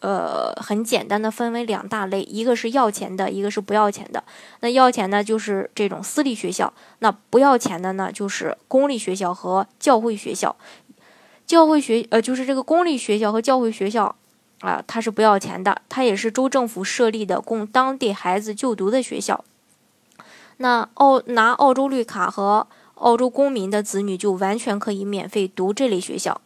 呃，很简单的分为两大类，一个是要钱的，一个是不要钱的。那要钱呢就是这种私立学校，那不要钱的呢，就是公立学校和教会学校。教会学呃，就是这个公立学校和教会学校啊，它是不要钱的，它也是州政府设立的，供当地孩子就读的学校。那澳拿澳洲绿卡和澳洲公民的子女就完全可以免费读这类学校，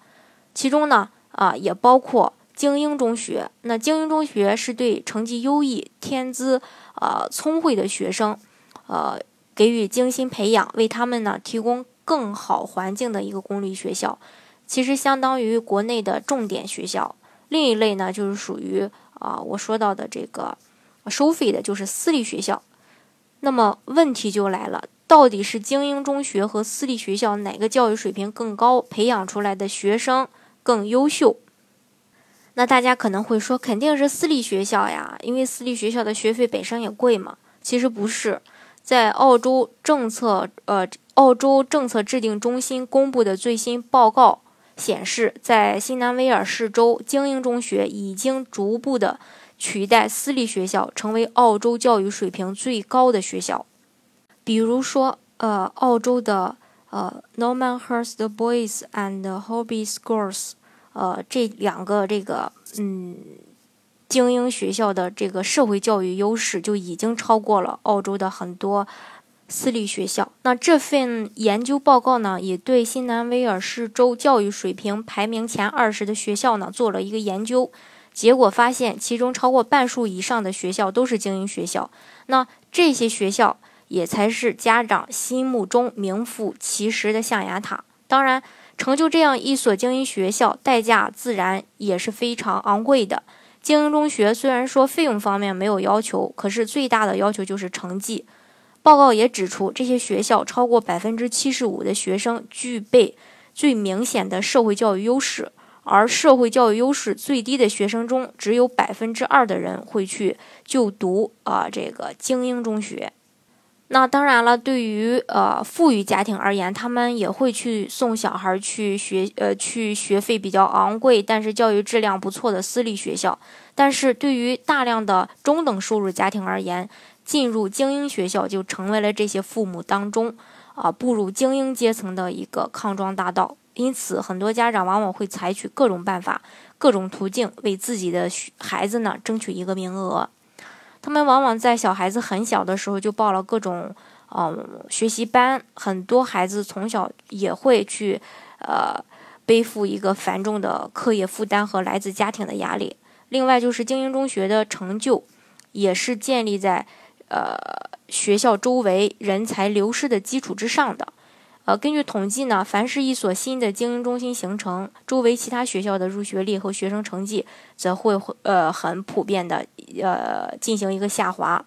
其中呢啊也包括。精英中学，那精英中学是对成绩优异、天资呃聪慧的学生，呃给予精心培养，为他们呢提供更好环境的一个公立学校，其实相当于国内的重点学校。另一类呢，就是属于啊我说到的这个收费的，就是私立学校。那么问题就来了，到底是精英中学和私立学校哪个教育水平更高，培养出来的学生更优秀？那大家可能会说，肯定是私立学校呀，因为私立学校的学费本身也贵嘛。其实不是，在澳洲政策呃，澳洲政策制定中心公布的最新报告显示，在新南威尔士州，精英中学已经逐步的取代私立学校，成为澳洲教育水平最高的学校。比如说，呃，澳洲的呃 Normanhurst Boys and Hobby Schools。呃，这两个这个嗯，精英学校的这个社会教育优势就已经超过了澳洲的很多私立学校。那这份研究报告呢，也对新南威尔士州教育水平排名前二十的学校呢做了一个研究，结果发现其中超过半数以上的学校都是精英学校。那这些学校也才是家长心目中名副其实的象牙塔。当然。成就这样一所精英学校，代价自然也是非常昂贵的。精英中学虽然说费用方面没有要求，可是最大的要求就是成绩。报告也指出，这些学校超过百分之七十五的学生具备最明显的社会教育优势，而社会教育优势最低的学生中，只有百分之二的人会去就读啊这个精英中学。那当然了，对于呃富裕家庭而言，他们也会去送小孩去学，呃去学费比较昂贵，但是教育质量不错的私立学校。但是对于大量的中等收入家庭而言，进入精英学校就成为了这些父母当中啊步入精英阶层的一个康庄大道。因此，很多家长往往会采取各种办法、各种途径，为自己的孩子呢争取一个名额。他们往往在小孩子很小的时候就报了各种，嗯，学习班。很多孩子从小也会去，呃，背负一个繁重的课业负担和来自家庭的压力。另外，就是精英中学的成就，也是建立在，呃，学校周围人才流失的基础之上的。呃，根据统计呢，凡是一所新的精英中心形成，周围其他学校的入学率和学生成绩则会呃很普遍的呃进行一个下滑。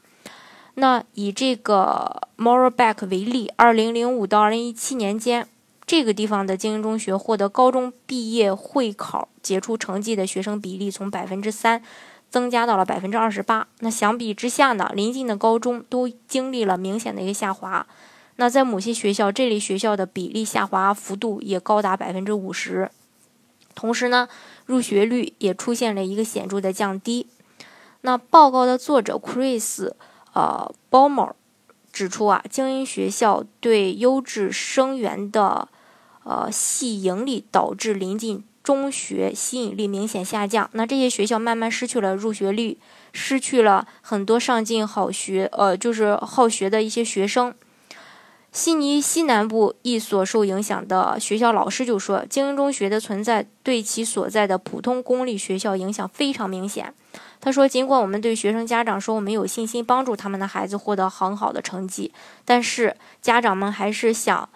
那以这个 Moreback 为例，二零零五到二零一七年间，这个地方的精英中学获得高中毕业会考杰出成绩的学生比例从百分之三增加到了百分之二十八。那相比之下呢，临近的高中都经历了明显的一个下滑。那在某些学校，这类学校的比例下滑幅度也高达百分之五十，同时呢，入学率也出现了一个显著的降低。那报告的作者 Chris，呃 b o m e r 指出啊，精英学校对优质生源的呃吸引力导致临近中学吸引力明显下降。那这些学校慢慢失去了入学率，失去了很多上进好学呃就是好学的一些学生。悉尼西南部一所受影响的学校老师就说：“精英中学的存在对其所在的普通公立学校影响非常明显。”他说：“尽管我们对学生家长说我们有信心帮助他们的孩子获得很好的成绩，但是家长们还是想，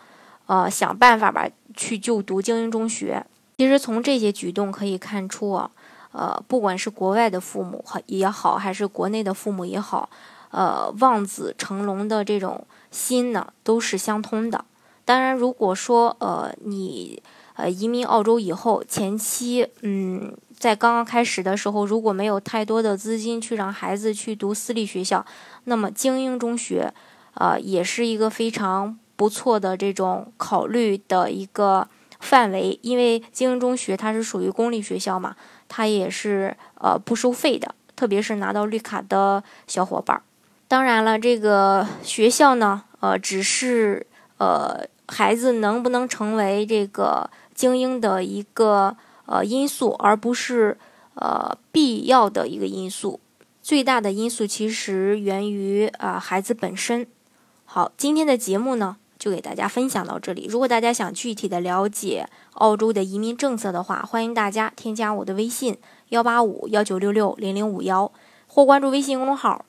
呃，想办法吧去就读精英中学。其实从这些举动可以看出啊，呃。”，不管是国外的父母也好，还是国内的父母也好，呃，望子成龙的这种心呢，都是相通的。当然，如果说呃你呃移民澳洲以后，前期嗯在刚刚开始的时候，如果没有太多的资金去让孩子去读私立学校，那么精英中学，呃也是一个非常不错的这种考虑的一个范围，因为精英中学它是属于公立学校嘛。它也是呃不收费的，特别是拿到绿卡的小伙伴儿。当然了，这个学校呢，呃，只是呃孩子能不能成为这个精英的一个呃因素，而不是呃必要的一个因素。最大的因素其实源于啊孩子本身。好，今天的节目呢。就给大家分享到这里。如果大家想具体的了解澳洲的移民政策的话，欢迎大家添加我的微信幺八五幺九六六零零五幺，或关注微信公众号“